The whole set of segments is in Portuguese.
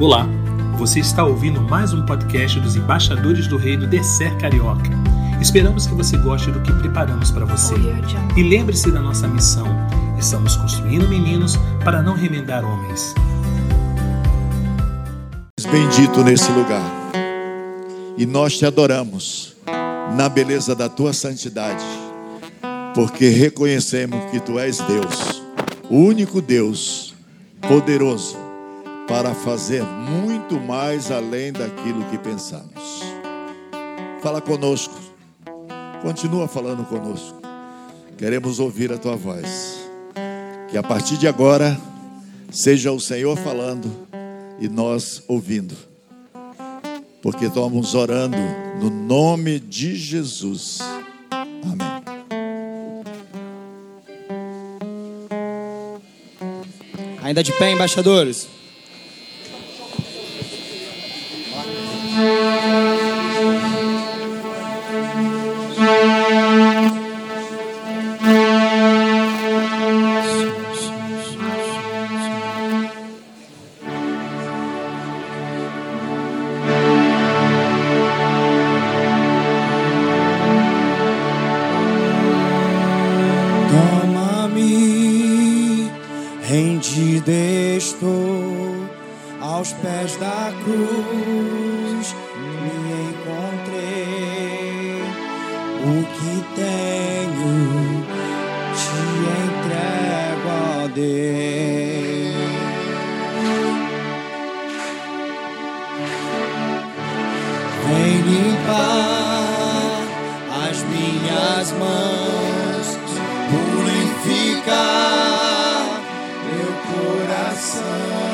Olá, você está ouvindo mais um podcast dos embaixadores do Reino de Ser Carioca. Esperamos que você goste do que preparamos para você. E lembre-se da nossa missão: estamos construindo meninos para não remendar homens. Bendito nesse lugar. E nós te adoramos na beleza da tua santidade, porque reconhecemos que tu és Deus, o único Deus poderoso para fazer muito mais além daquilo que pensamos. Fala conosco, continua falando conosco. Queremos ouvir a tua voz. Que a partir de agora seja o Senhor falando e nós ouvindo. Porque estamos orando no nome de Jesus. Amém. Ainda de pé, embaixadores? As minhas mãos purificar meu coração.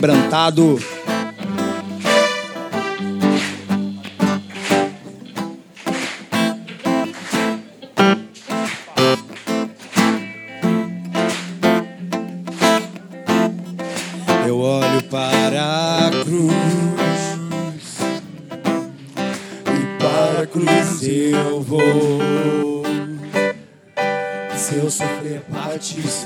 quebrantado. Eu olho para a cruz e para a cruz eu vou. Se eu sofrer partes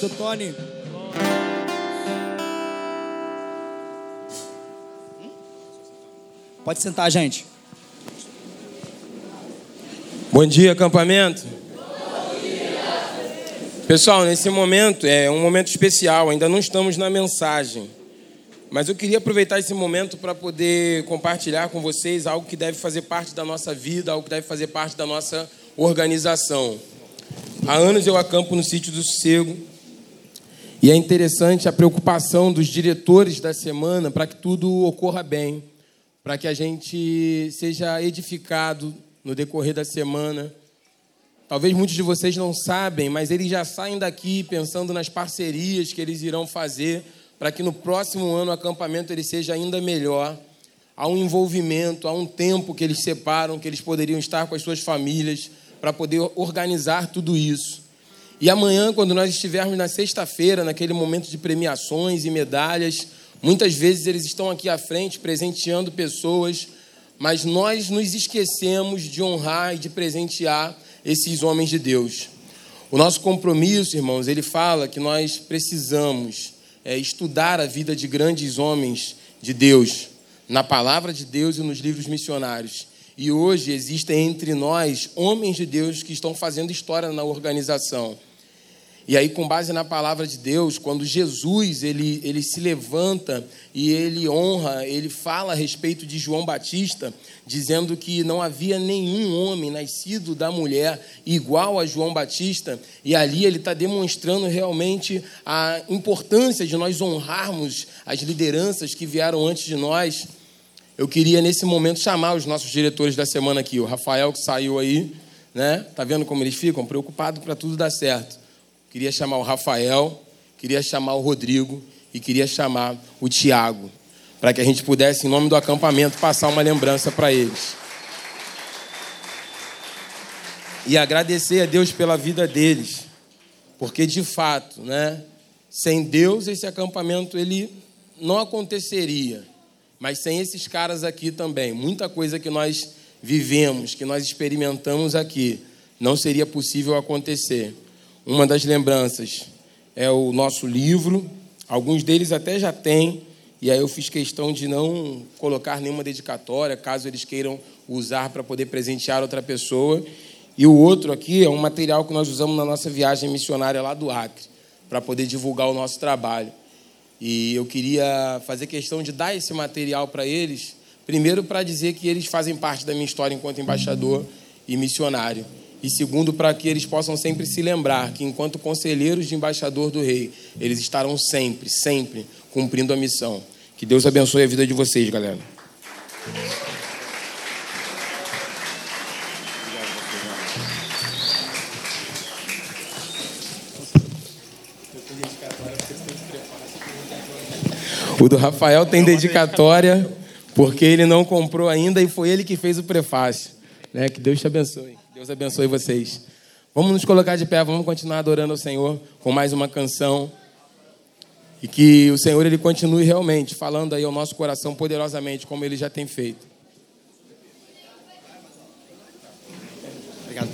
Cristo, Tony. Pode sentar, gente. Bom dia, acampamento. Pessoal, nesse momento é um momento especial, ainda não estamos na mensagem. Mas eu queria aproveitar esse momento para poder compartilhar com vocês algo que deve fazer parte da nossa vida, algo que deve fazer parte da nossa organização. Há anos eu acampo no sítio do Sossego e é interessante a preocupação dos diretores da semana para que tudo ocorra bem, para que a gente seja edificado no decorrer da semana. Talvez muitos de vocês não sabem, mas eles já saem daqui pensando nas parcerias que eles irão fazer para que no próximo ano o acampamento ele seja ainda melhor. Há um envolvimento, há um tempo que eles separam, que eles poderiam estar com as suas famílias para poder organizar tudo isso. E amanhã, quando nós estivermos na sexta-feira, naquele momento de premiações e medalhas, muitas vezes eles estão aqui à frente presenteando pessoas mas nós nos esquecemos de honrar e de presentear esses homens de Deus. O nosso compromisso, irmãos, ele fala que nós precisamos é, estudar a vida de grandes homens de Deus, na palavra de Deus e nos livros missionários. E hoje existem entre nós homens de Deus que estão fazendo história na organização. E aí, com base na palavra de Deus, quando Jesus ele, ele se levanta e ele honra, ele fala a respeito de João Batista, dizendo que não havia nenhum homem nascido da mulher igual a João Batista, e ali ele está demonstrando realmente a importância de nós honrarmos as lideranças que vieram antes de nós. Eu queria, nesse momento, chamar os nossos diretores da semana aqui, o Rafael, que saiu aí, né? Tá vendo como eles ficam? Preocupados para tudo dar certo queria chamar o Rafael, queria chamar o Rodrigo e queria chamar o Tiago, para que a gente pudesse, em nome do acampamento, passar uma lembrança para eles. E agradecer a Deus pela vida deles, porque de fato, né, sem Deus esse acampamento ele não aconteceria. Mas sem esses caras aqui também, muita coisa que nós vivemos, que nós experimentamos aqui, não seria possível acontecer. Uma das lembranças é o nosso livro, alguns deles até já têm, e aí eu fiz questão de não colocar nenhuma dedicatória, caso eles queiram usar para poder presentear outra pessoa. E o outro aqui é um material que nós usamos na nossa viagem missionária lá do Acre, para poder divulgar o nosso trabalho. E eu queria fazer questão de dar esse material para eles, primeiro para dizer que eles fazem parte da minha história enquanto embaixador e missionário e segundo, para que eles possam sempre se lembrar que, enquanto conselheiros de embaixador do rei, eles estarão sempre, sempre cumprindo a missão. Que Deus abençoe a vida de vocês, galera. O do Rafael tem dedicatória, porque ele não comprou ainda e foi ele que fez o prefácio. Né? Que Deus te abençoe. Deus abençoe vocês. Vamos nos colocar de pé, vamos continuar adorando ao Senhor com mais uma canção. E que o Senhor ele continue realmente falando aí ao nosso coração poderosamente, como ele já tem feito. Obrigado,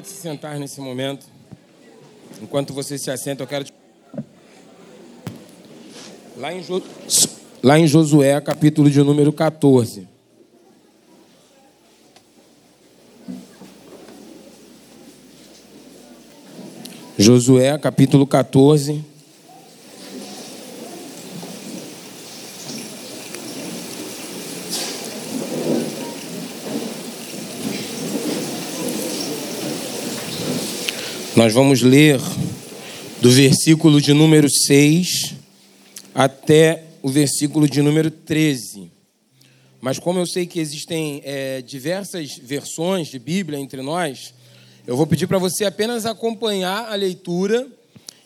pode se sentar nesse momento. Enquanto você se assenta, eu quero te... Lá em, jo... Lá em Josué, capítulo de número 14. Josué, capítulo 14. Nós vamos ler do versículo de número 6 até o versículo de número 13. Mas como eu sei que existem é, diversas versões de Bíblia entre nós, eu vou pedir para você apenas acompanhar a leitura.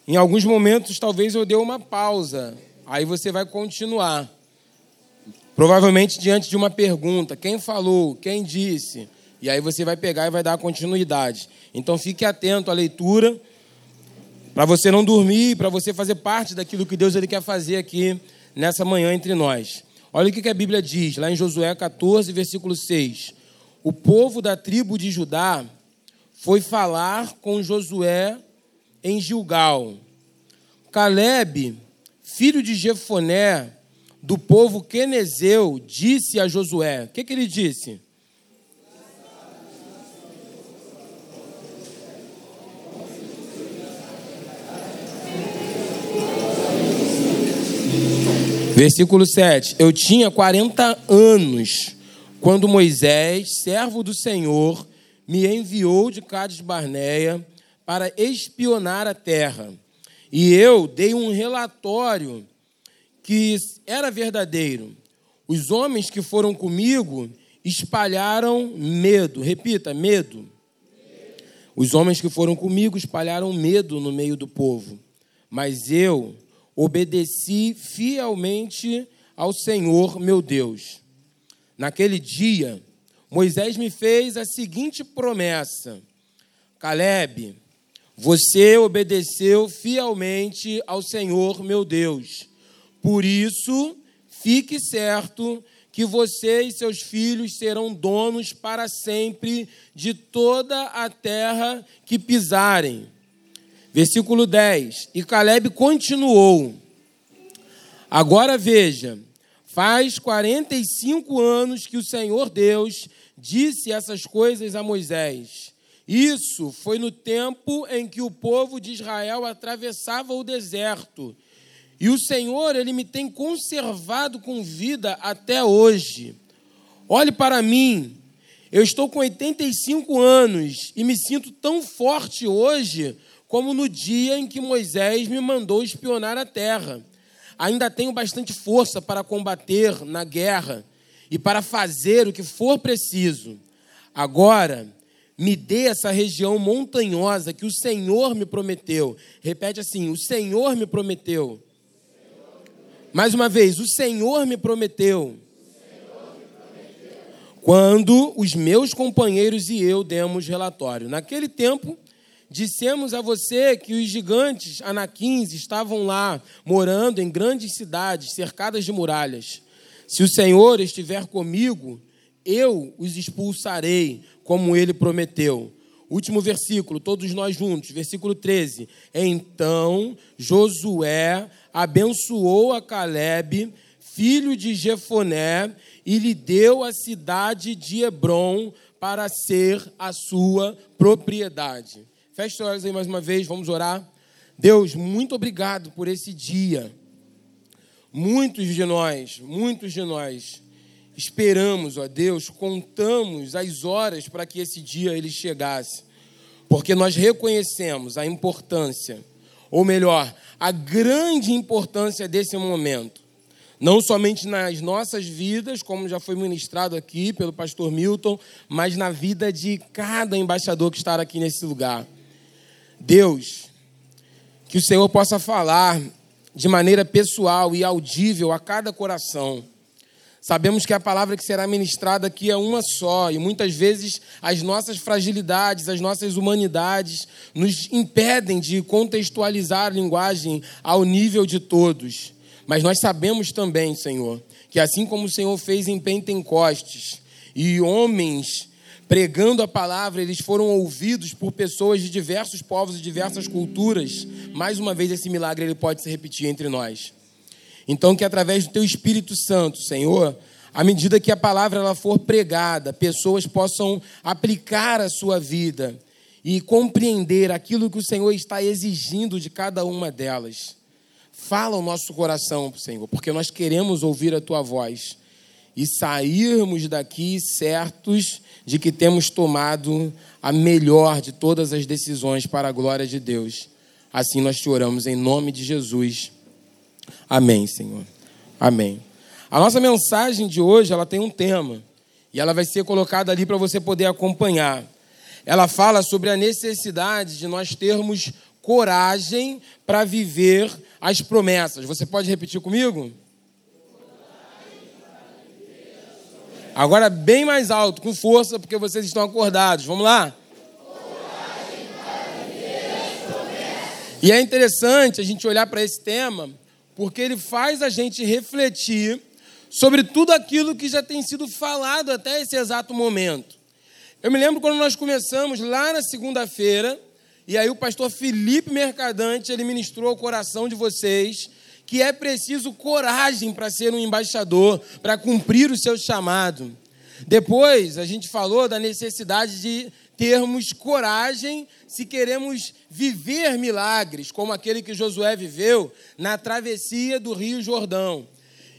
Em alguns momentos, talvez eu dê uma pausa, aí você vai continuar. Provavelmente diante de uma pergunta: quem falou, quem disse? E aí você vai pegar e vai dar continuidade. Então fique atento à leitura, para você não dormir, para você fazer parte daquilo que Deus ele quer fazer aqui nessa manhã entre nós. Olha o que a Bíblia diz, lá em Josué 14, versículo 6. O povo da tribo de Judá foi falar com Josué em Gilgal. Caleb, filho de Jefoné, do povo quenezeu, disse a Josué: O que, que ele disse? Versículo 7. Eu tinha 40 anos quando Moisés, servo do Senhor, me enviou de Cades Barneia para espionar a terra. E eu dei um relatório que era verdadeiro. Os homens que foram comigo espalharam medo. Repita, medo. Os homens que foram comigo espalharam medo no meio do povo. Mas eu obedeci fielmente ao Senhor meu Deus. Naquele dia, Moisés me fez a seguinte promessa: Caleb, você obedeceu fielmente ao Senhor meu Deus. Por isso, fique certo que você e seus filhos serão donos para sempre de toda a terra que pisarem Versículo 10. E Caleb continuou. Agora veja, faz 45 anos que o Senhor Deus disse essas coisas a Moisés. Isso foi no tempo em que o povo de Israel atravessava o deserto. E o Senhor, ele me tem conservado com vida até hoje. Olhe para mim. Eu estou com 85 anos e me sinto tão forte hoje como no dia em que Moisés me mandou espionar a terra. Ainda tenho bastante força para combater na guerra e para fazer o que for preciso. Agora, me dê essa região montanhosa que o Senhor me prometeu. Repete assim: o Senhor me prometeu. Mais uma vez, o Senhor me prometeu. Quando os meus companheiros e eu demos relatório. Naquele tempo, Dissemos a você que os gigantes anaquins estavam lá, morando em grandes cidades, cercadas de muralhas. Se o Senhor estiver comigo, eu os expulsarei, como ele prometeu. Último versículo, todos nós juntos, versículo 13. Então Josué abençoou a Caleb, filho de Jefoné, e lhe deu a cidade de Hebron para ser a sua propriedade. Feche os olhos aí mais uma vez, vamos orar. Deus, muito obrigado por esse dia. Muitos de nós, muitos de nós esperamos, ó Deus, contamos as horas para que esse dia ele chegasse. Porque nós reconhecemos a importância, ou melhor, a grande importância desse momento. Não somente nas nossas vidas, como já foi ministrado aqui pelo pastor Milton, mas na vida de cada embaixador que está aqui nesse lugar. Deus, que o Senhor possa falar de maneira pessoal e audível a cada coração. Sabemos que a palavra que será ministrada aqui é uma só, e muitas vezes as nossas fragilidades, as nossas humanidades nos impedem de contextualizar a linguagem ao nível de todos. Mas nós sabemos também, Senhor, que assim como o Senhor fez em Pentecostes, e homens pregando a palavra, eles foram ouvidos por pessoas de diversos povos e diversas culturas. Mais uma vez, esse milagre ele pode se repetir entre nós. Então, que através do Teu Espírito Santo, Senhor, à medida que a palavra ela for pregada, pessoas possam aplicar a sua vida e compreender aquilo que o Senhor está exigindo de cada uma delas. Fala o nosso coração, Senhor, porque nós queremos ouvir a tua voz e sairmos daqui certos de que temos tomado a melhor de todas as decisões para a glória de Deus. Assim nós te oramos em nome de Jesus. Amém, Senhor. Amém. A nossa mensagem de hoje, ela tem um tema, e ela vai ser colocada ali para você poder acompanhar. Ela fala sobre a necessidade de nós termos coragem para viver as promessas. Você pode repetir comigo? Agora bem mais alto, com força, porque vocês estão acordados. Vamos lá? E é interessante a gente olhar para esse tema, porque ele faz a gente refletir sobre tudo aquilo que já tem sido falado até esse exato momento. Eu me lembro quando nós começamos lá na segunda-feira, e aí o pastor Felipe Mercadante, ele ministrou ao coração de vocês que é preciso coragem para ser um embaixador, para cumprir o seu chamado. Depois, a gente falou da necessidade de termos coragem se queremos viver milagres, como aquele que Josué viveu na travessia do Rio Jordão.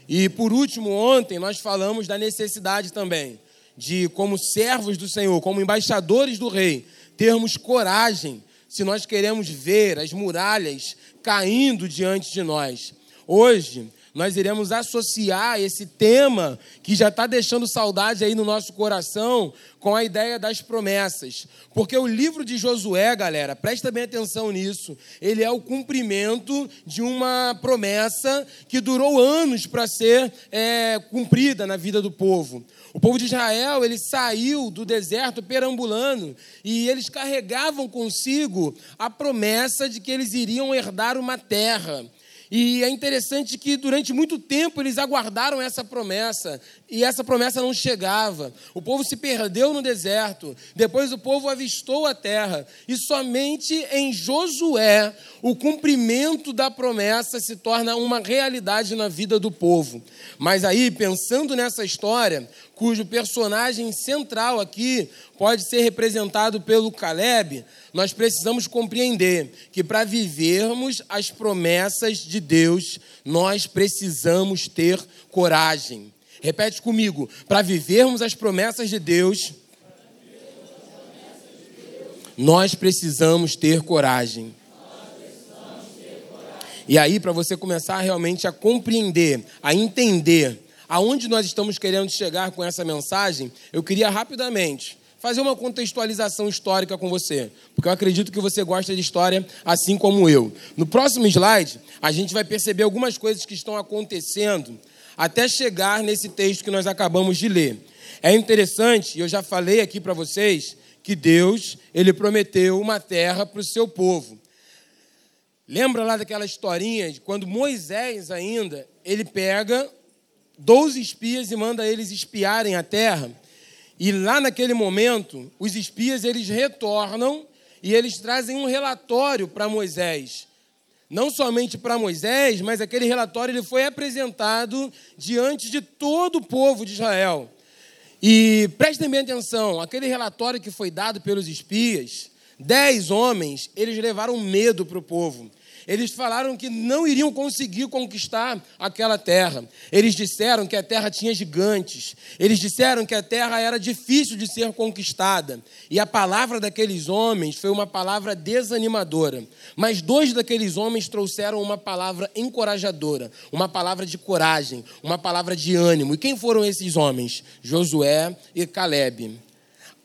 E por último, ontem nós falamos da necessidade também de, como servos do Senhor, como embaixadores do Rei, termos coragem se nós queremos ver as muralhas caindo diante de nós. Hoje, nós iremos associar esse tema que já está deixando saudade aí no nosso coração com a ideia das promessas. Porque o livro de Josué, galera, presta bem atenção nisso, ele é o cumprimento de uma promessa que durou anos para ser é, cumprida na vida do povo. O povo de Israel, ele saiu do deserto perambulando e eles carregavam consigo a promessa de que eles iriam herdar uma terra. E é interessante que durante muito tempo eles aguardaram essa promessa e essa promessa não chegava. O povo se perdeu no deserto. Depois o povo avistou a terra. E somente em Josué o cumprimento da promessa se torna uma realidade na vida do povo. Mas aí, pensando nessa história, cujo personagem central aqui pode ser representado pelo Caleb, nós precisamos compreender que para vivermos as promessas de Deus, nós precisamos ter coragem. Repete comigo: para vivermos as promessas de Deus, nós precisamos ter coragem. E aí, para você começar realmente a compreender, a entender aonde nós estamos querendo chegar com essa mensagem, eu queria rapidamente fazer uma contextualização histórica com você, porque eu acredito que você gosta de história assim como eu. No próximo slide, a gente vai perceber algumas coisas que estão acontecendo até chegar nesse texto que nós acabamos de ler. É interessante, e eu já falei aqui para vocês, que Deus, ele prometeu uma terra para o seu povo. Lembra lá daquela historinha de quando Moisés ainda, ele pega 12 espias e manda eles espiarem a terra. E lá naquele momento, os espias eles retornam e eles trazem um relatório para Moisés. Não somente para Moisés, mas aquele relatório ele foi apresentado diante de todo o povo de Israel. E prestem bem atenção, aquele relatório que foi dado pelos espias, dez homens, eles levaram medo para o povo. Eles falaram que não iriam conseguir conquistar aquela terra. Eles disseram que a terra tinha gigantes. Eles disseram que a terra era difícil de ser conquistada. E a palavra daqueles homens foi uma palavra desanimadora. Mas dois daqueles homens trouxeram uma palavra encorajadora, uma palavra de coragem, uma palavra de ânimo. E quem foram esses homens? Josué e Caleb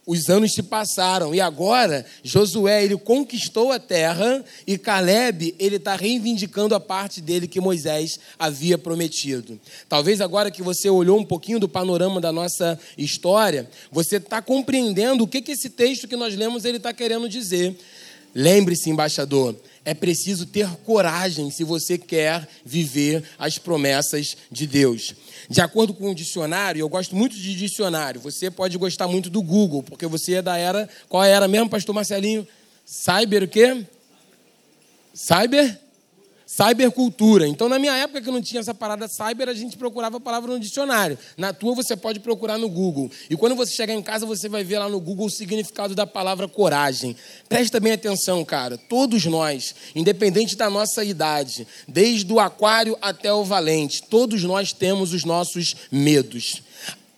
os anos se passaram e agora Josué ele conquistou a terra e Caleb ele está reivindicando a parte dele que Moisés havia prometido. Talvez agora que você olhou um pouquinho do panorama da nossa história, você está compreendendo o que, que esse texto que nós lemos ele está querendo dizer. Lembre-se, embaixador, é preciso ter coragem se você quer viver as promessas de Deus. De acordo com o dicionário, eu gosto muito de dicionário. Você pode gostar muito do Google, porque você é da era. Qual era mesmo, pastor Marcelinho? Cyber o quê? Cyber? Cybercultura. Então, na minha época que não tinha essa parada cyber, a gente procurava a palavra no dicionário. Na tua, você pode procurar no Google. E quando você chegar em casa, você vai ver lá no Google o significado da palavra coragem. Presta bem atenção, cara. Todos nós, independente da nossa idade, desde o aquário até o valente, todos nós temos os nossos medos.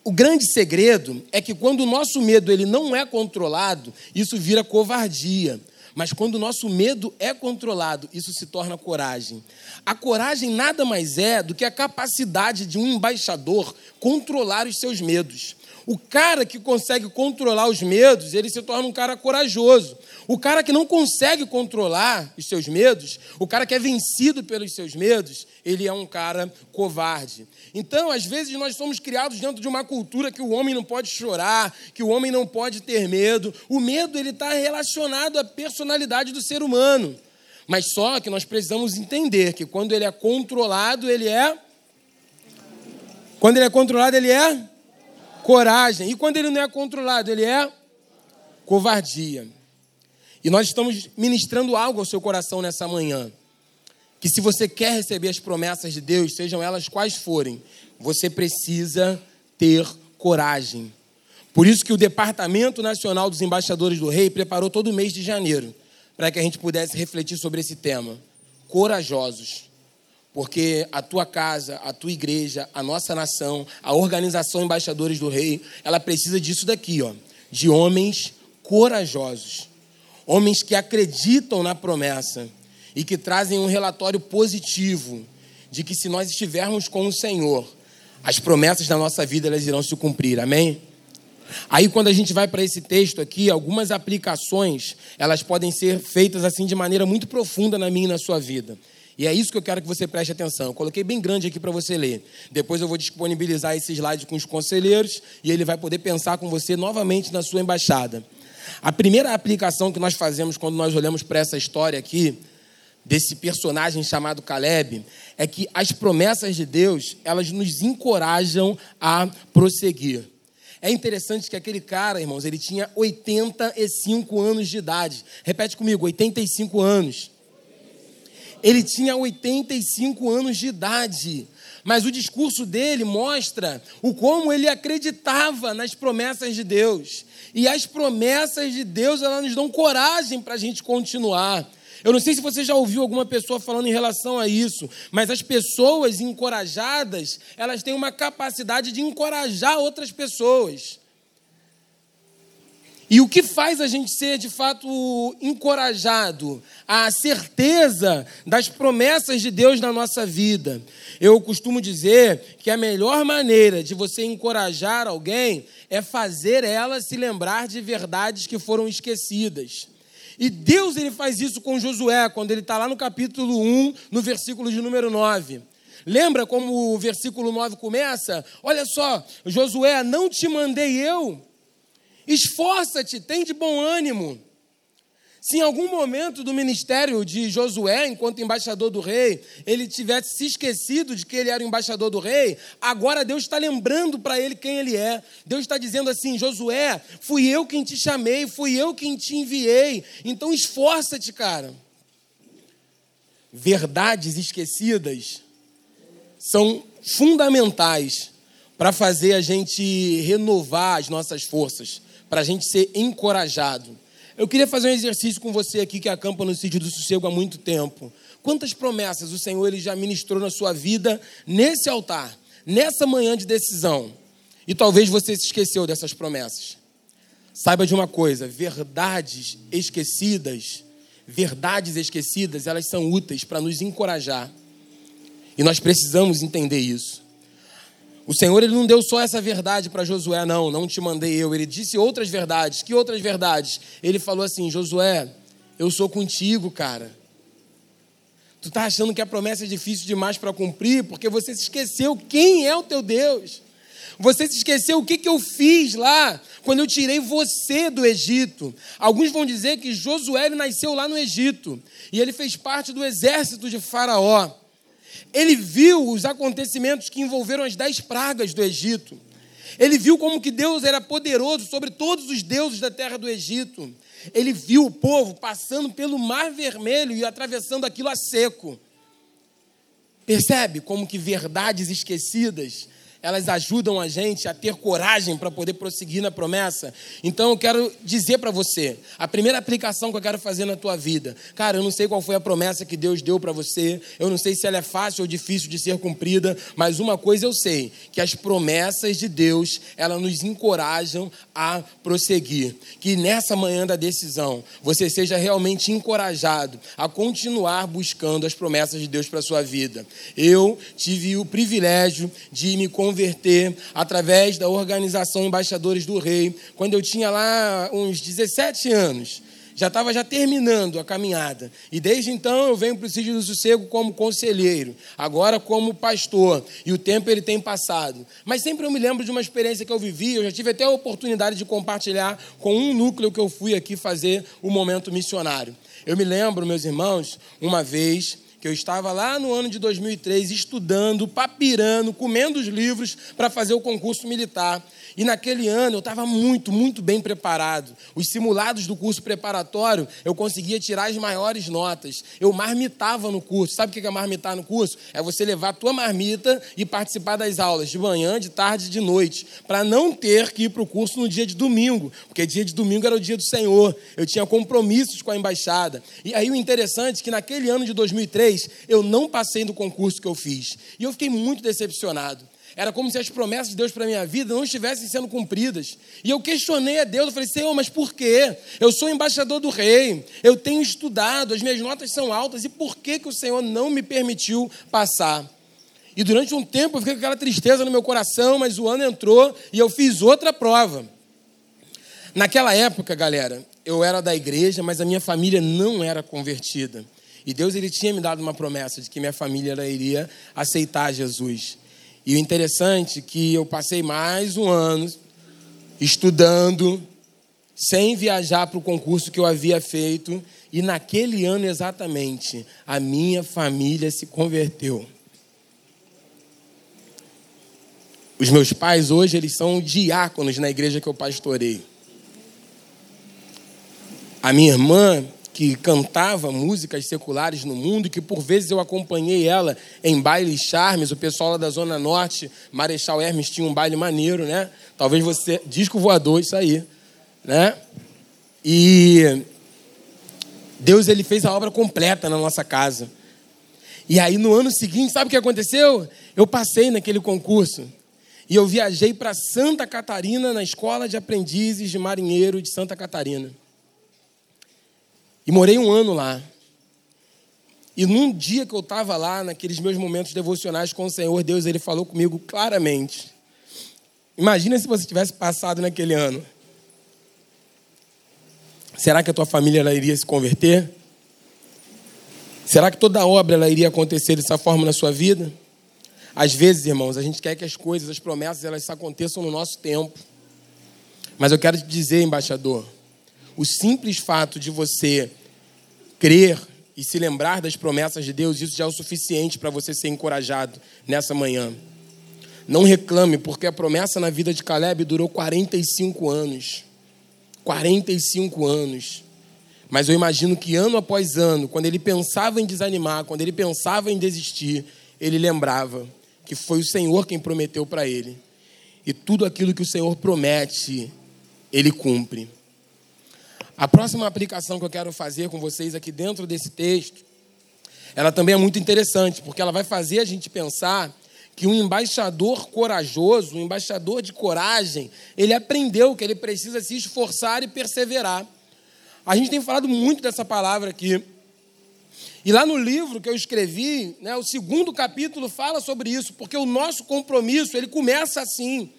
O grande segredo é que quando o nosso medo ele não é controlado, isso vira covardia. Mas quando o nosso medo é controlado, isso se torna coragem. A coragem nada mais é do que a capacidade de um embaixador controlar os seus medos. O cara que consegue controlar os medos, ele se torna um cara corajoso. O cara que não consegue controlar os seus medos, o cara que é vencido pelos seus medos, ele é um cara covarde. Então, às vezes, nós somos criados dentro de uma cultura que o homem não pode chorar, que o homem não pode ter medo. O medo ele está relacionado à personalidade do ser humano. Mas só que nós precisamos entender que quando ele é controlado, ele é. Quando ele é controlado, ele é coragem. E quando ele não é controlado, ele é covardia. E nós estamos ministrando algo ao seu coração nessa manhã. Que se você quer receber as promessas de Deus, sejam elas quais forem, você precisa ter coragem. Por isso que o Departamento Nacional dos Embaixadores do Rei preparou todo o mês de janeiro para que a gente pudesse refletir sobre esse tema. Corajosos porque a tua casa, a tua igreja, a nossa nação, a organização Embaixadores do Rei, ela precisa disso daqui, ó, de homens corajosos, homens que acreditam na promessa e que trazem um relatório positivo de que se nós estivermos com o Senhor, as promessas da nossa vida elas irão se cumprir. Amém? Aí quando a gente vai para esse texto aqui, algumas aplicações, elas podem ser feitas assim de maneira muito profunda na minha e na sua vida. E é isso que eu quero que você preste atenção. Eu coloquei bem grande aqui para você ler. Depois eu vou disponibilizar esse slide com os conselheiros e ele vai poder pensar com você novamente na sua embaixada. A primeira aplicação que nós fazemos quando nós olhamos para essa história aqui, desse personagem chamado Caleb, é que as promessas de Deus, elas nos encorajam a prosseguir. É interessante que aquele cara, irmãos, ele tinha 85 anos de idade. Repete comigo, 85 anos. Ele tinha 85 anos de idade. Mas o discurso dele mostra o como ele acreditava nas promessas de Deus. E as promessas de Deus, elas nos dão coragem para a gente continuar. Eu não sei se você já ouviu alguma pessoa falando em relação a isso, mas as pessoas encorajadas, elas têm uma capacidade de encorajar outras pessoas. E o que faz a gente ser de fato encorajado? A certeza das promessas de Deus na nossa vida. Eu costumo dizer que a melhor maneira de você encorajar alguém é fazer ela se lembrar de verdades que foram esquecidas. E Deus ele faz isso com Josué, quando ele está lá no capítulo 1, no versículo de número 9. Lembra como o versículo 9 começa? Olha só, Josué, não te mandei eu Esforça-te, tem de bom ânimo. Se em algum momento do ministério de Josué, enquanto embaixador do rei, ele tivesse se esquecido de que ele era o embaixador do rei, agora Deus está lembrando para ele quem ele é. Deus está dizendo assim: Josué, fui eu quem te chamei, fui eu quem te enviei. Então esforça-te, cara. Verdades esquecidas são fundamentais para fazer a gente renovar as nossas forças para a gente ser encorajado. Eu queria fazer um exercício com você aqui que acampa no sítio do sossego há muito tempo. Quantas promessas o Senhor ele já ministrou na sua vida nesse altar, nessa manhã de decisão? E talvez você se esqueceu dessas promessas. Saiba de uma coisa: verdades esquecidas, verdades esquecidas, elas são úteis para nos encorajar. E nós precisamos entender isso. O Senhor ele não deu só essa verdade para Josué, não, não te mandei eu. Ele disse outras verdades. Que outras verdades? Ele falou assim: Josué, eu sou contigo, cara. Tu está achando que a promessa é difícil demais para cumprir porque você se esqueceu quem é o teu Deus. Você se esqueceu o que, que eu fiz lá quando eu tirei você do Egito. Alguns vão dizer que Josué nasceu lá no Egito e ele fez parte do exército de Faraó. Ele viu os acontecimentos que envolveram as dez pragas do Egito. Ele viu como que Deus era poderoso sobre todos os deuses da terra do Egito. Ele viu o povo passando pelo Mar Vermelho e atravessando aquilo a seco. Percebe como que verdades esquecidas elas ajudam a gente a ter coragem para poder prosseguir na promessa. Então eu quero dizer para você, a primeira aplicação que eu quero fazer na tua vida, cara, eu não sei qual foi a promessa que Deus deu para você, eu não sei se ela é fácil ou difícil de ser cumprida, mas uma coisa eu sei, que as promessas de Deus, elas nos encorajam a prosseguir. Que nessa manhã da decisão, você seja realmente encorajado a continuar buscando as promessas de Deus para sua vida. Eu tive o privilégio de me converter converter através da organização Embaixadores do Rei, quando eu tinha lá uns 17 anos. Já estava já terminando a caminhada. E desde então eu venho para o Sítio do Sossego como conselheiro, agora como pastor. E o tempo ele tem passado. Mas sempre eu me lembro de uma experiência que eu vivi. Eu já tive até a oportunidade de compartilhar com um núcleo que eu fui aqui fazer o momento missionário. Eu me lembro, meus irmãos, uma vez que eu estava lá no ano de 2003 estudando, papirando, comendo os livros para fazer o concurso militar. E naquele ano eu estava muito, muito bem preparado. Os simulados do curso preparatório eu conseguia tirar as maiores notas. Eu marmitava no curso. Sabe o que é marmitar no curso? É você levar a tua marmita e participar das aulas de manhã, de tarde e de noite, para não ter que ir para o curso no dia de domingo, porque dia de domingo era o dia do Senhor. Eu tinha compromissos com a embaixada. E aí o interessante é que naquele ano de 2003 eu não passei no concurso que eu fiz. E eu fiquei muito decepcionado. Era como se as promessas de Deus para minha vida não estivessem sendo cumpridas. E eu questionei a Deus, eu falei, Senhor, mas por quê? Eu sou embaixador do rei, eu tenho estudado, as minhas notas são altas, e por que, que o Senhor não me permitiu passar? E durante um tempo eu fiquei com aquela tristeza no meu coração, mas o ano entrou e eu fiz outra prova. Naquela época, galera, eu era da igreja, mas a minha família não era convertida. E Deus ele tinha me dado uma promessa de que minha família iria aceitar Jesus. E o interessante é que eu passei mais um ano estudando, sem viajar para o concurso que eu havia feito, e naquele ano exatamente, a minha família se converteu. Os meus pais hoje, eles são diáconos na igreja que eu pastorei. A minha irmã, que cantava músicas seculares no mundo, que por vezes eu acompanhei ela em bailes charmes. O pessoal lá da Zona Norte, Marechal Hermes, tinha um baile maneiro, né? Talvez você. Disco voador, isso aí. Né? E Deus ele fez a obra completa na nossa casa. E aí no ano seguinte, sabe o que aconteceu? Eu passei naquele concurso. E eu viajei para Santa Catarina, na Escola de Aprendizes de Marinheiro de Santa Catarina. E morei um ano lá. E num dia que eu estava lá, naqueles meus momentos devocionais com o Senhor, Deus ele falou comigo claramente. Imagina se você tivesse passado naquele ano. Será que a tua família ela iria se converter? Será que toda obra ela iria acontecer dessa forma na sua vida? Às vezes, irmãos, a gente quer que as coisas, as promessas, elas aconteçam no nosso tempo. Mas eu quero te dizer, embaixador, o simples fato de você crer e se lembrar das promessas de Deus, isso já é o suficiente para você ser encorajado nessa manhã. Não reclame, porque a promessa na vida de Caleb durou 45 anos. 45 anos. Mas eu imagino que ano após ano, quando ele pensava em desanimar, quando ele pensava em desistir, ele lembrava que foi o Senhor quem prometeu para ele. E tudo aquilo que o Senhor promete, ele cumpre. A próxima aplicação que eu quero fazer com vocês aqui dentro desse texto, ela também é muito interessante, porque ela vai fazer a gente pensar que um embaixador corajoso, um embaixador de coragem, ele aprendeu que ele precisa se esforçar e perseverar. A gente tem falado muito dessa palavra aqui. E lá no livro que eu escrevi, né, o segundo capítulo fala sobre isso, porque o nosso compromisso, ele começa assim.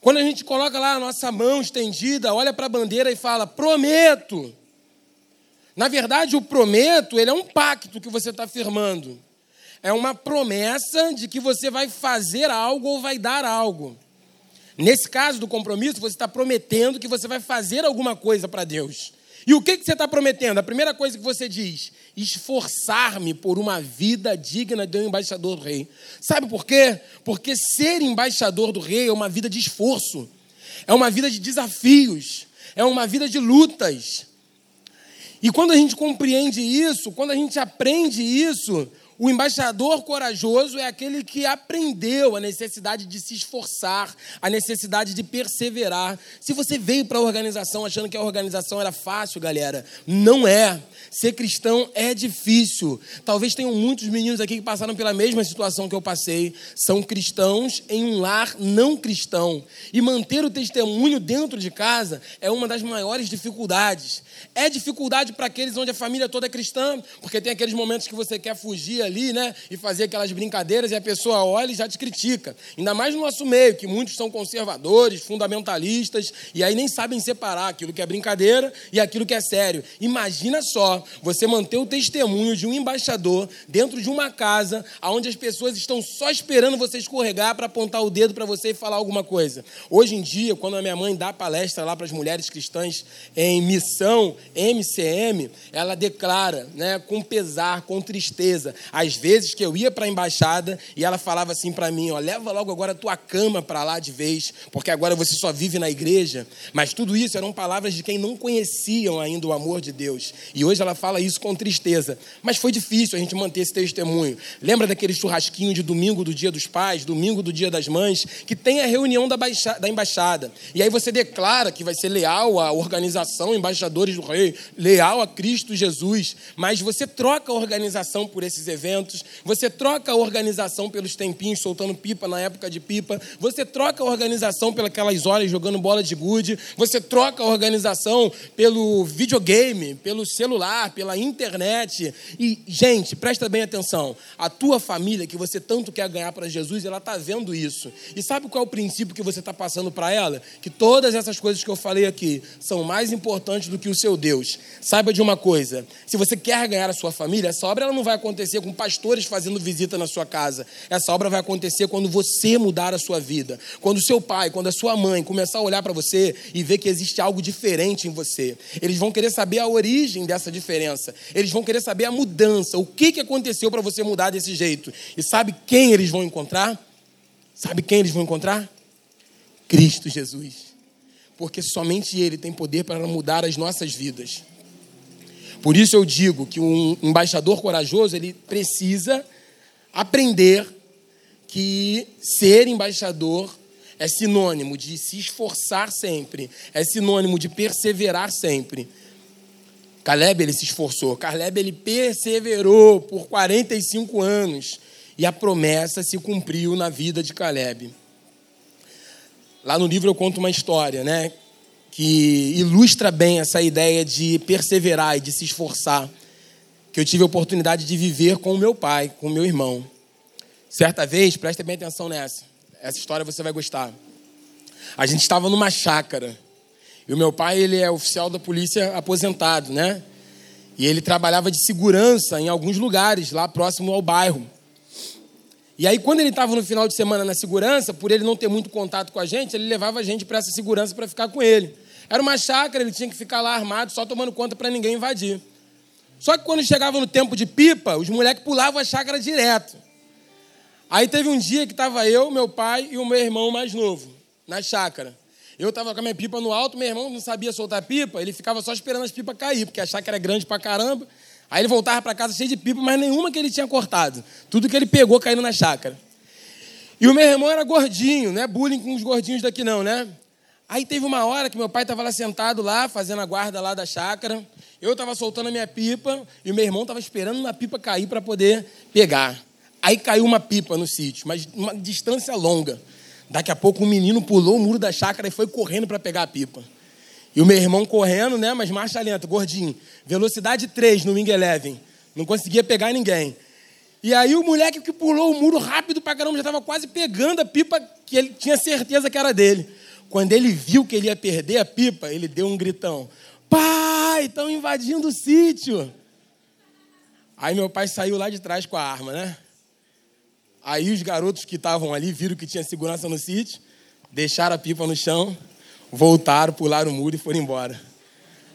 Quando a gente coloca lá a nossa mão estendida, olha para a bandeira e fala, prometo. Na verdade, o prometo, ele é um pacto que você está firmando. É uma promessa de que você vai fazer algo ou vai dar algo. Nesse caso do compromisso, você está prometendo que você vai fazer alguma coisa para Deus. E o que, que você está prometendo? A primeira coisa que você diz: esforçar-me por uma vida digna de um embaixador do rei. Sabe por quê? Porque ser embaixador do rei é uma vida de esforço, é uma vida de desafios, é uma vida de lutas. E quando a gente compreende isso, quando a gente aprende isso, O embaixador corajoso é aquele que aprendeu a necessidade de se esforçar, a necessidade de perseverar. Se você veio para a organização achando que a organização era fácil, galera, não é. Ser cristão é difícil. Talvez tenham muitos meninos aqui que passaram pela mesma situação que eu passei. São cristãos em um lar não cristão. E manter o testemunho dentro de casa é uma das maiores dificuldades. É dificuldade para aqueles onde a família toda é cristã, porque tem aqueles momentos que você quer fugir ali, né? E fazer aquelas brincadeiras e a pessoa olha e já te critica. Ainda mais no nosso meio, que muitos são conservadores, fundamentalistas, e aí nem sabem separar aquilo que é brincadeira e aquilo que é sério. Imagina só você manter o testemunho de um embaixador dentro de uma casa onde as pessoas estão só esperando você escorregar para apontar o dedo para você e falar alguma coisa. Hoje em dia, quando a minha mãe dá palestra lá para as mulheres cristãs em missão, MCM, ela declara, né, com pesar, com tristeza, às vezes que eu ia para a embaixada e ela falava assim para mim, ó, leva logo agora a tua cama para lá de vez, porque agora você só vive na igreja. Mas tudo isso eram palavras de quem não conheciam ainda o amor de Deus. E hoje ela fala isso com tristeza. Mas foi difícil a gente manter esse testemunho. Lembra daquele churrasquinho de domingo do dia dos pais, domingo do dia das mães, que tem a reunião da, baixa, da embaixada. E aí você declara que vai ser leal à organização Embaixadores do Rei, leal a Cristo Jesus, mas você troca a organização por esses eventos, você troca a organização pelos tempinhos soltando pipa na época de pipa, você troca a organização pelas horas jogando bola de gude, você troca a organização pelo videogame, pelo celular, pela internet. E, gente, presta bem atenção, a tua família que você tanto quer ganhar para Jesus, ela está vendo isso. E sabe qual é o princípio que você está passando para ela? Que todas essas coisas que eu falei aqui são mais importantes do que o seu Deus. Saiba de uma coisa: se você quer ganhar a sua família, essa obra ela não vai acontecer com pastores fazendo visita na sua casa. Essa obra vai acontecer quando você mudar a sua vida. Quando seu pai, quando a sua mãe começar a olhar para você e ver que existe algo diferente em você. Eles vão querer saber a origem dessa diferença. Eles vão querer saber a mudança. O que, que aconteceu para você mudar desse jeito? E sabe quem eles vão encontrar? Sabe quem eles vão encontrar? Cristo Jesus. Porque somente Ele tem poder para mudar as nossas vidas. Por isso eu digo que um embaixador corajoso, ele precisa aprender que ser embaixador é sinônimo de se esforçar sempre, é sinônimo de perseverar sempre. Caleb ele se esforçou, Caleb ele perseverou por 45 anos e a promessa se cumpriu na vida de Caleb. Lá no livro eu conto uma história, né, que ilustra bem essa ideia de perseverar e de se esforçar, que eu tive a oportunidade de viver com o meu pai, com o meu irmão. Certa vez, presta bem atenção nessa. Essa história você vai gostar. A gente estava numa chácara. E o meu pai, ele é oficial da polícia aposentado, né? E ele trabalhava de segurança em alguns lugares, lá próximo ao bairro. E aí, quando ele estava no final de semana na segurança, por ele não ter muito contato com a gente, ele levava a gente para essa segurança para ficar com ele. Era uma chácara, ele tinha que ficar lá armado, só tomando conta para ninguém invadir. Só que quando chegava no tempo de pipa, os moleques pulavam a chácara direto. Aí teve um dia que estava eu, meu pai e o meu irmão mais novo, na chácara. Eu estava com a minha pipa no alto, meu irmão não sabia soltar pipa, ele ficava só esperando as pipas cair, porque a chácara é grande pra caramba. Aí ele voltava para casa cheio de pipa, mas nenhuma que ele tinha cortado. Tudo que ele pegou caindo na chácara. E o meu irmão era gordinho, não é bullying com os gordinhos daqui não, né? Aí teve uma hora que meu pai estava lá sentado lá, fazendo a guarda lá da chácara. Eu estava soltando a minha pipa e o meu irmão estava esperando uma pipa cair para poder pegar. Aí caiu uma pipa no sítio, mas uma distância longa. Daqui a pouco um menino pulou o muro da chácara e foi correndo para pegar a pipa. E o meu irmão correndo, né? Mas marcha lenta, gordinho. Velocidade 3 no Wing Eleven. Não conseguia pegar ninguém. E aí o moleque que pulou o muro rápido pra caramba já estava quase pegando a pipa que ele tinha certeza que era dele. Quando ele viu que ele ia perder a pipa, ele deu um gritão: Pai, estão invadindo o sítio. Aí meu pai saiu lá de trás com a arma, né? Aí os garotos que estavam ali viram que tinha segurança no sítio, deixaram a pipa no chão voltaram, pularam o muro e foram embora.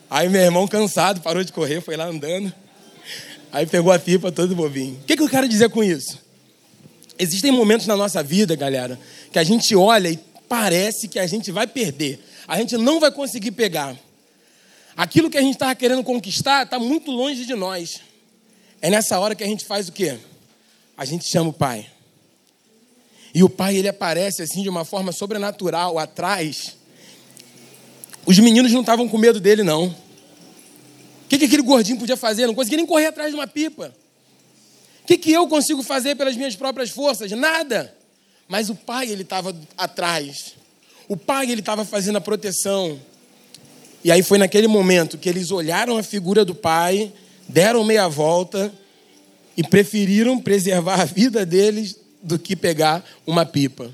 Aí meu irmão, cansado, parou de correr, foi lá andando. Aí pegou a pipa todo bobinho. O que, que eu quero dizer com isso? Existem momentos na nossa vida, galera, que a gente olha e parece que a gente vai perder. A gente não vai conseguir pegar. Aquilo que a gente estava querendo conquistar está muito longe de nós. É nessa hora que a gente faz o quê? a gente chama o pai. E o pai, ele aparece assim de uma forma sobrenatural atrás. Os meninos não estavam com medo dele, não. O que, que aquele gordinho podia fazer? Não conseguia nem correr atrás de uma pipa. O que, que eu consigo fazer pelas minhas próprias forças? Nada. Mas o pai, ele estava atrás. O pai, ele estava fazendo a proteção. E aí foi naquele momento que eles olharam a figura do pai, deram meia volta e preferiram preservar a vida deles do que pegar uma pipa.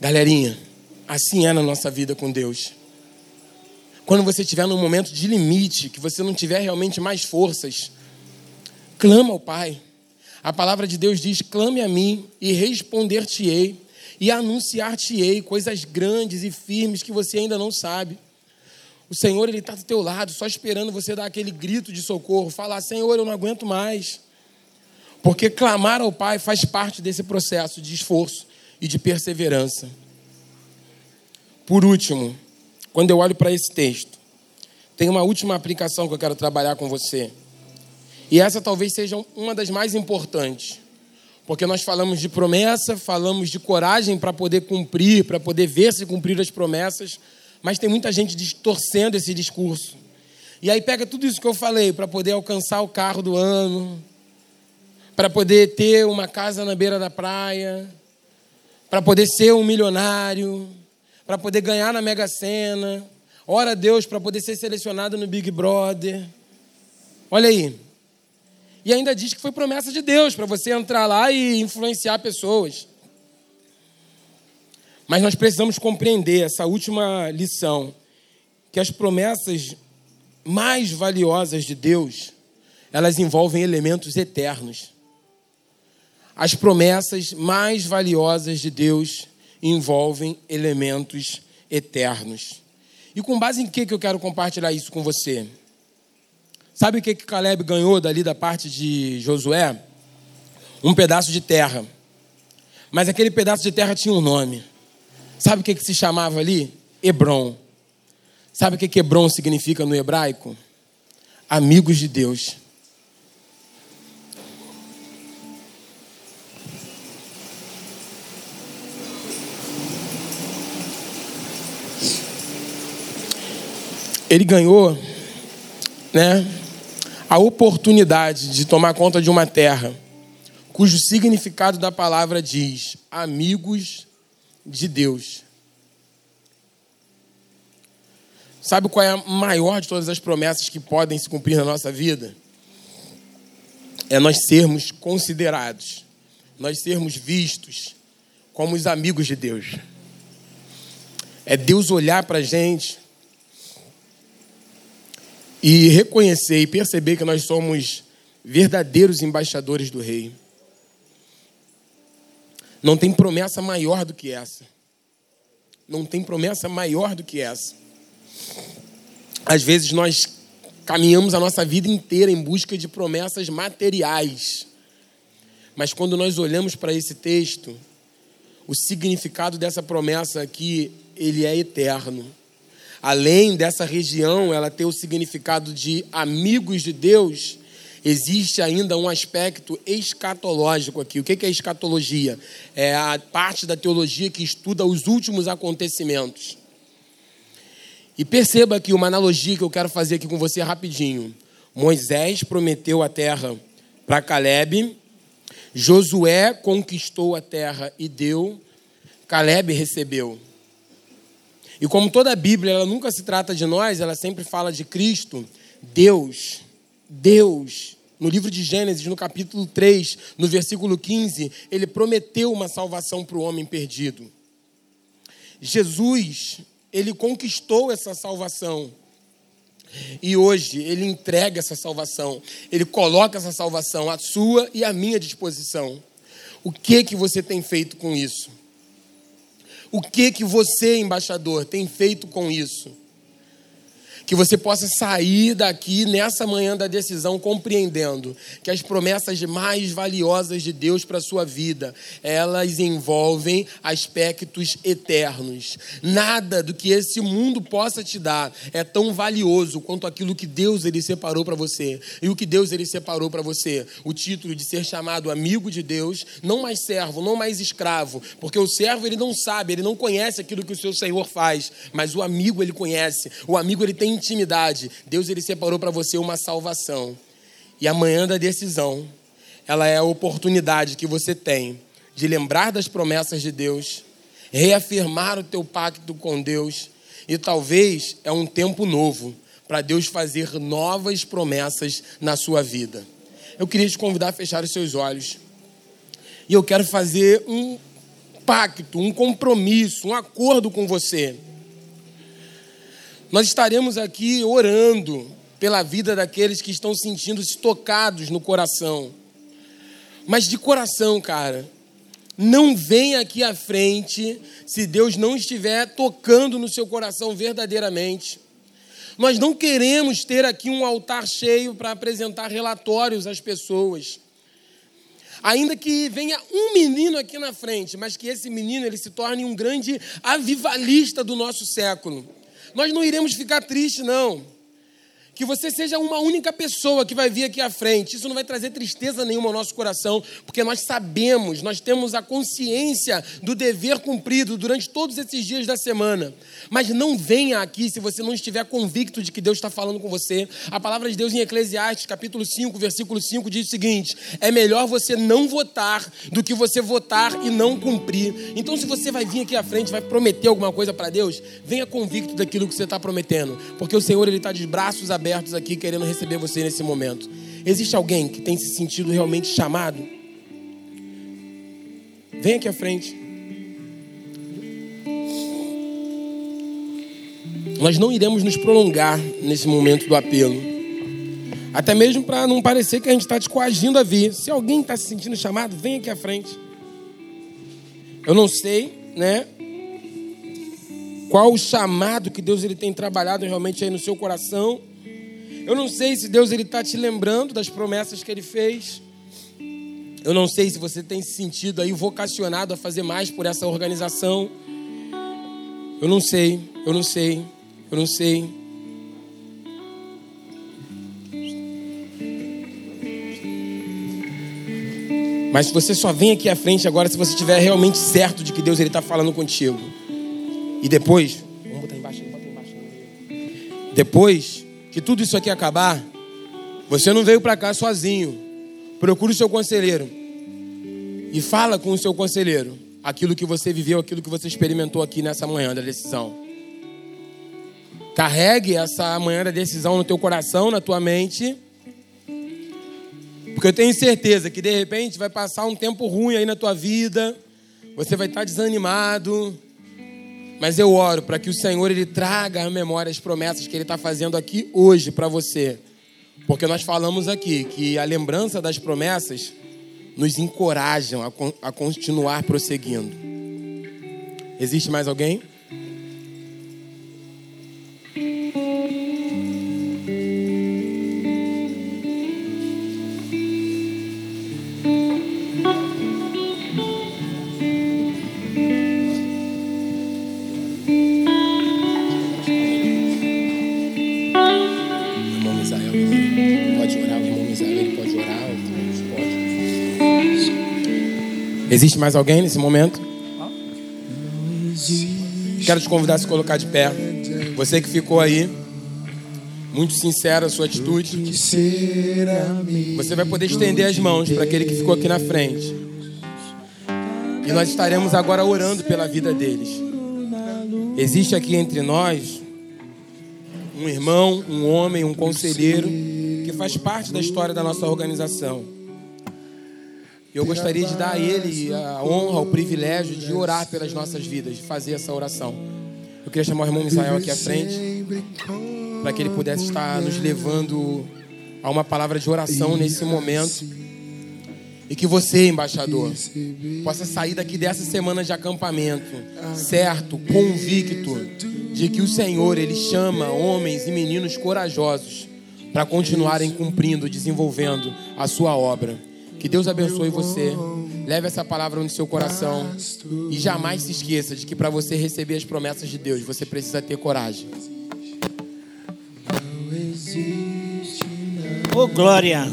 Galerinha, assim é na nossa vida com Deus. Quando você estiver num momento de limite, que você não tiver realmente mais forças, clama ao Pai. A palavra de Deus diz: clame a mim e responder-te-ei e anunciar-te-ei coisas grandes e firmes que você ainda não sabe. O Senhor, Ele está do teu lado, só esperando você dar aquele grito de socorro, falar: Senhor, eu não aguento mais. Porque clamar ao Pai faz parte desse processo de esforço e de perseverança. Por último, quando eu olho para esse texto, tem uma última aplicação que eu quero trabalhar com você. E essa talvez seja uma das mais importantes. Porque nós falamos de promessa, falamos de coragem para poder cumprir, para poder ver se cumprir as promessas, mas tem muita gente distorcendo esse discurso. E aí pega tudo isso que eu falei para poder alcançar o carro do ano, para poder ter uma casa na beira da praia, para poder ser um milionário, para poder ganhar na Mega Sena. Ora a Deus para poder ser selecionado no Big Brother. Olha aí. E ainda diz que foi promessa de Deus para você entrar lá e influenciar pessoas. Mas nós precisamos compreender essa última lição, que as promessas mais valiosas de Deus, elas envolvem elementos eternos. As promessas mais valiosas de Deus envolvem elementos eternos. E com base em que eu quero compartilhar isso com você? Sabe o que Caleb ganhou dali da parte de Josué? Um pedaço de terra. Mas aquele pedaço de terra tinha um nome. Sabe o que, que se chamava ali? Hebron. Sabe o que, que Hebron significa no hebraico? Amigos de Deus. Ele ganhou, né, a oportunidade de tomar conta de uma terra cujo significado da palavra diz amigos de Deus. Sabe qual é a maior de todas as promessas que podem se cumprir na nossa vida? É nós sermos considerados, nós sermos vistos como os amigos de Deus. É Deus olhar para a gente e reconhecer e perceber que nós somos verdadeiros embaixadores do Rei. Não tem promessa maior do que essa. Não tem promessa maior do que essa. Às vezes nós caminhamos a nossa vida inteira em busca de promessas materiais. Mas quando nós olhamos para esse texto, o significado dessa promessa aqui, ele é eterno. Além dessa região ela ter o significado de amigos de Deus, existe ainda um aspecto escatológico aqui. O que é escatologia? É a parte da teologia que estuda os últimos acontecimentos. E perceba aqui uma analogia que eu quero fazer aqui com você rapidinho. Moisés prometeu a terra para Caleb, Josué conquistou a terra e deu, Caleb recebeu. E como toda a Bíblia, ela nunca se trata de nós, ela sempre fala de Cristo, Deus Deus, no livro de Gênesis, no capítulo 3, no versículo 15, ele prometeu uma salvação para o homem perdido. Jesus, ele conquistou essa salvação. E hoje ele entrega essa salvação, ele coloca essa salvação à sua e à minha disposição. O que que você tem feito com isso? O que que você, embaixador, tem feito com isso? Que você possa sair daqui nessa manhã da decisão compreendendo que as promessas mais valiosas de Deus para a sua vida, elas envolvem aspectos eternos. Nada do que esse mundo possa te dar é tão valioso quanto aquilo que Deus ele separou para você. E o que Deus ele separou para você, o título de ser chamado amigo de Deus, não mais servo, não mais escravo, porque o servo ele não sabe, ele não conhece aquilo que o seu Senhor faz, mas o amigo ele conhece. O amigo ele tem intimidade. Deus ele separou para você uma salvação. E amanhã da decisão, ela é a oportunidade que você tem de lembrar das promessas de Deus, reafirmar o teu pacto com Deus e talvez é um tempo novo para Deus fazer novas promessas na sua vida. Eu queria te convidar a fechar os seus olhos. E eu quero fazer um pacto, um compromisso, um acordo com você. Nós estaremos aqui orando pela vida daqueles que estão sentindo-se tocados no coração. Mas de coração, cara, não venha aqui à frente se Deus não estiver tocando no seu coração verdadeiramente. Nós não queremos ter aqui um altar cheio para apresentar relatórios às pessoas. Ainda que venha um menino aqui na frente, mas que esse menino ele se torne um grande avivalista do nosso século. Nós não iremos ficar tristes, não. Que você seja uma única pessoa que vai vir aqui à frente. Isso não vai trazer tristeza nenhuma ao nosso coração, porque nós sabemos, nós temos a consciência do dever cumprido durante todos esses dias da semana. Mas não venha aqui se você não estiver convicto de que Deus está falando com você. A palavra de Deus em Eclesiastes, capítulo 5, versículo 5, diz o seguinte: é melhor você não votar do que você votar e não cumprir. Então, se você vai vir aqui à frente, vai prometer alguma coisa para Deus, venha convicto daquilo que você está prometendo, porque o Senhor ele está de braços abertos abertos aqui querendo receber você nesse momento. Existe alguém que tem se sentido realmente chamado? Vem aqui à frente. Nós não iremos nos prolongar nesse momento do apelo. Até mesmo para não parecer que a gente está te coagindo a vir. Se alguém está se sentindo chamado, vem aqui à frente. Eu não sei, né? Qual o chamado que Deus ele tem trabalhado realmente aí no seu coração. Eu não sei se Deus ele está te lembrando das promessas que Ele fez. Eu não sei se você tem se sentido aí vocacionado a fazer mais por essa organização. Eu não sei, eu não sei, eu não sei. Mas se você só vem aqui à frente agora se você estiver realmente certo de que Deus ele está falando contigo. E depois, vamos botar embaixo, bota embaixo. Depois que tudo isso aqui acabar, você não veio para cá sozinho. Procure o seu conselheiro e fala com o seu conselheiro aquilo que você viveu, aquilo que você experimentou aqui nessa manhã da decisão. Carregue essa manhã da decisão no teu coração, na tua mente. Porque eu tenho certeza que de repente vai passar um tempo ruim aí na tua vida, você vai estar desanimado. Mas eu oro para que o Senhor ele traga à memória as promessas que ele está fazendo aqui hoje para você. Porque nós falamos aqui que a lembrança das promessas nos encorajam a, a continuar prosseguindo. Existe mais alguém? Existe mais alguém nesse momento? Quero te convidar a se colocar de pé. Você que ficou aí, muito sincera a sua atitude. Você vai poder estender as mãos para aquele que ficou aqui na frente. E nós estaremos agora orando pela vida deles. Existe aqui entre nós um irmão, um homem, um conselheiro que faz parte da história da nossa organização. Eu gostaria de dar a ele a honra, o privilégio de orar pelas nossas vidas, de fazer essa oração. Eu queria chamar o irmão Misael aqui à frente, para que ele pudesse estar nos levando a uma palavra de oração nesse momento. E que você, embaixador, possa sair daqui dessa semana de acampamento, certo, convicto de que o Senhor ele chama homens e meninos corajosos para continuarem cumprindo, desenvolvendo a sua obra. Que Deus abençoe você. Leve essa palavra no seu coração e jamais se esqueça de que para você receber as promessas de Deus, você precisa ter coragem. Ô glória!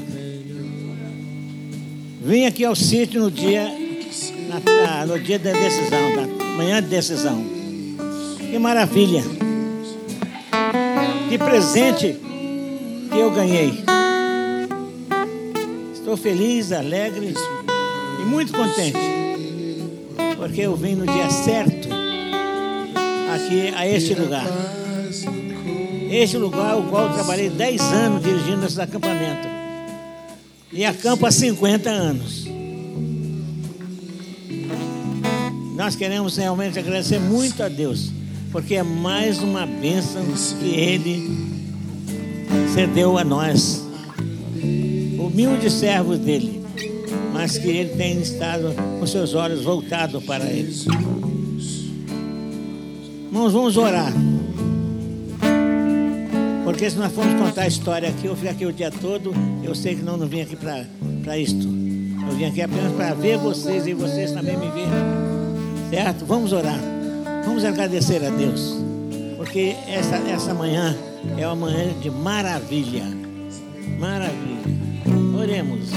Vim aqui ao sítio no dia, na- no dia da decisão, na manhã de decisão. Que maravilha! Que presente que eu ganhei. Estou feliz, alegre e muito contente. Porque eu vim no dia certo aqui a este lugar. Este lugar o qual trabalhei 10 anos dirigindo esse acampamento. E acampo há 50 anos. Nós queremos realmente agradecer muito a Deus, porque é mais uma bênção que Ele cedeu a nós. Humildes servos dele, mas que Ele tem estado com seus olhos voltados para Ele. Irmãos, vamos orar. Porque se nós formos contar a história aqui, eu fico aqui o dia todo, eu sei que não, não vim aqui para isto. Eu vim aqui apenas para ver vocês e vocês também me ver. Certo? Vamos orar. Vamos agradecer a Deus. Porque essa, essa manhã é uma manhã de maravilha. Maravilha. Oremos.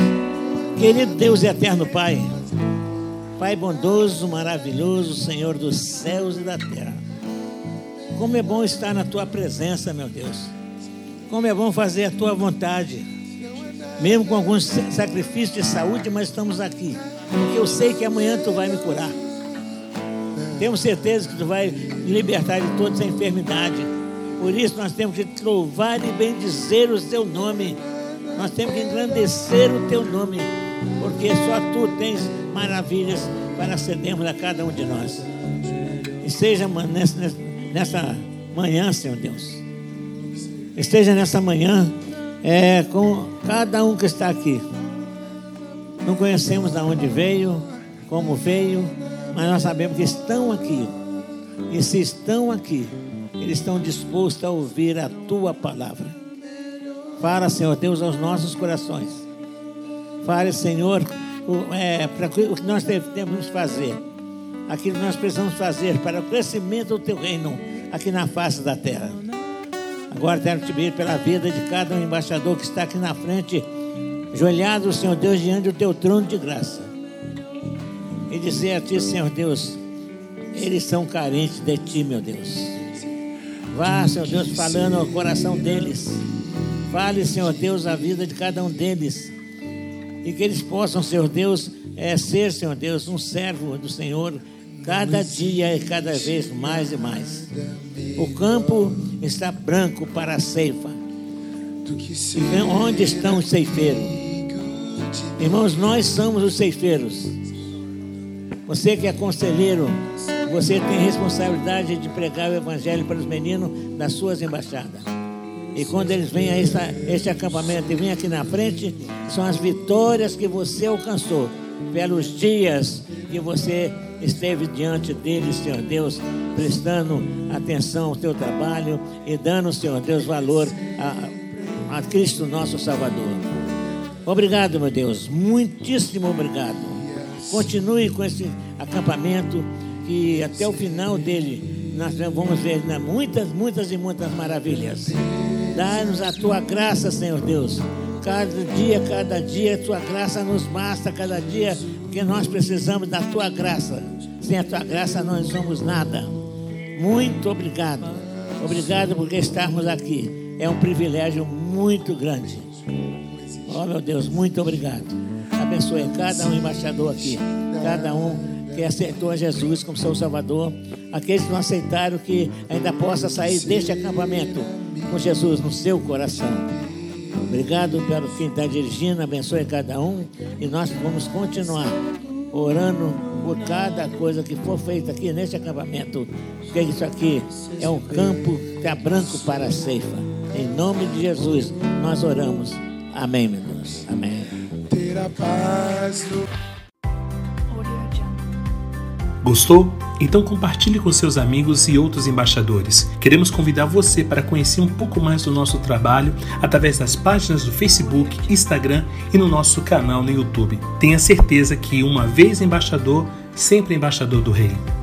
Querido Deus eterno Pai, Pai bondoso, maravilhoso, Senhor dos céus e da terra. Como é bom estar na tua presença, meu Deus. Como é bom fazer a tua vontade. Mesmo com alguns sacrifícios de saúde, mas estamos aqui. Porque eu sei que amanhã tu vai me curar. Temos certeza que tu vai me libertar de toda essa enfermidade. Por isso nós temos que louvar e bendizer o teu nome. Nós temos que engrandecer o teu nome. Porque só tu tens maravilhas para cedermos a cada um de nós. E seja nessa, manhã, Senhor Deus. Esteja nessa manhã é, com cada um que está aqui. Não conhecemos de onde veio, como veio, mas nós sabemos que estão aqui. E se estão aqui, eles estão dispostos a ouvir a tua palavra. Fala, Senhor Deus, aos nossos corações. Fale, Senhor, o, é, para o que nós devemos fazer. Aquilo que nós precisamos fazer para o crescimento do teu reino aqui na face da terra. Agora quero te pedir pela vida de cada um embaixador que está aqui na frente, ajoelhado, Senhor Deus, diante do teu trono de graça. E dizer a ti, Senhor Deus, eles são carentes de ti, meu Deus. Vá, Senhor Deus, falando ao coração deles. Fale, Senhor Deus, a vida de cada um deles. E que eles possam, Senhor Deus, é, ser, Senhor Deus, um servo do Senhor cada dia e cada vez mais e mais. O campo está branco para a ceifa. E onde estão os ceifeiros? Irmãos, nós somos os ceifeiros. Você que é conselheiro, você tem responsabilidade de pregar o evangelho para os meninos das suas embaixadas. E quando eles vêm a este acampamento e vêm aqui na frente, são as vitórias que você alcançou pelos dias que você esteve diante deles, Senhor Deus, prestando atenção ao teu trabalho e dando, Senhor Deus, valor a, a Cristo nosso Salvador. Obrigado, meu Deus, muitíssimo obrigado. Continue com esse acampamento que até o final dele nós vamos ver muitas, muitas e muitas maravilhas. Dá-nos a tua graça, Senhor Deus. Cada dia, cada dia, a tua graça nos basta, cada dia, porque nós precisamos da tua graça. Sem a tua graça, nós não somos nada. Muito obrigado. Obrigado porque estarmos aqui. É um privilégio muito grande. Oh, meu Deus, muito obrigado. Abençoe cada um embaixador aqui, cada um que aceitou a Jesus como seu Salvador, aqueles que não aceitaram que ainda possa sair deste acampamento com Jesus no seu coração. Obrigado pelo quem está dirigindo, abençoe cada um e nós vamos continuar orando por cada coisa que for feita aqui neste acampamento, porque isso aqui é um campo que está branco para a ceifa. Em nome de Jesus, nós oramos. Amém, meu Deus. Amém. ter a paz do Gostou? Então compartilhe com seus amigos e outros embaixadores. Queremos convidar você para conhecer um pouco mais do nosso trabalho através das páginas do Facebook, Instagram e no nosso canal no YouTube. Tenha certeza que uma vez embaixador, sempre embaixador do Rei.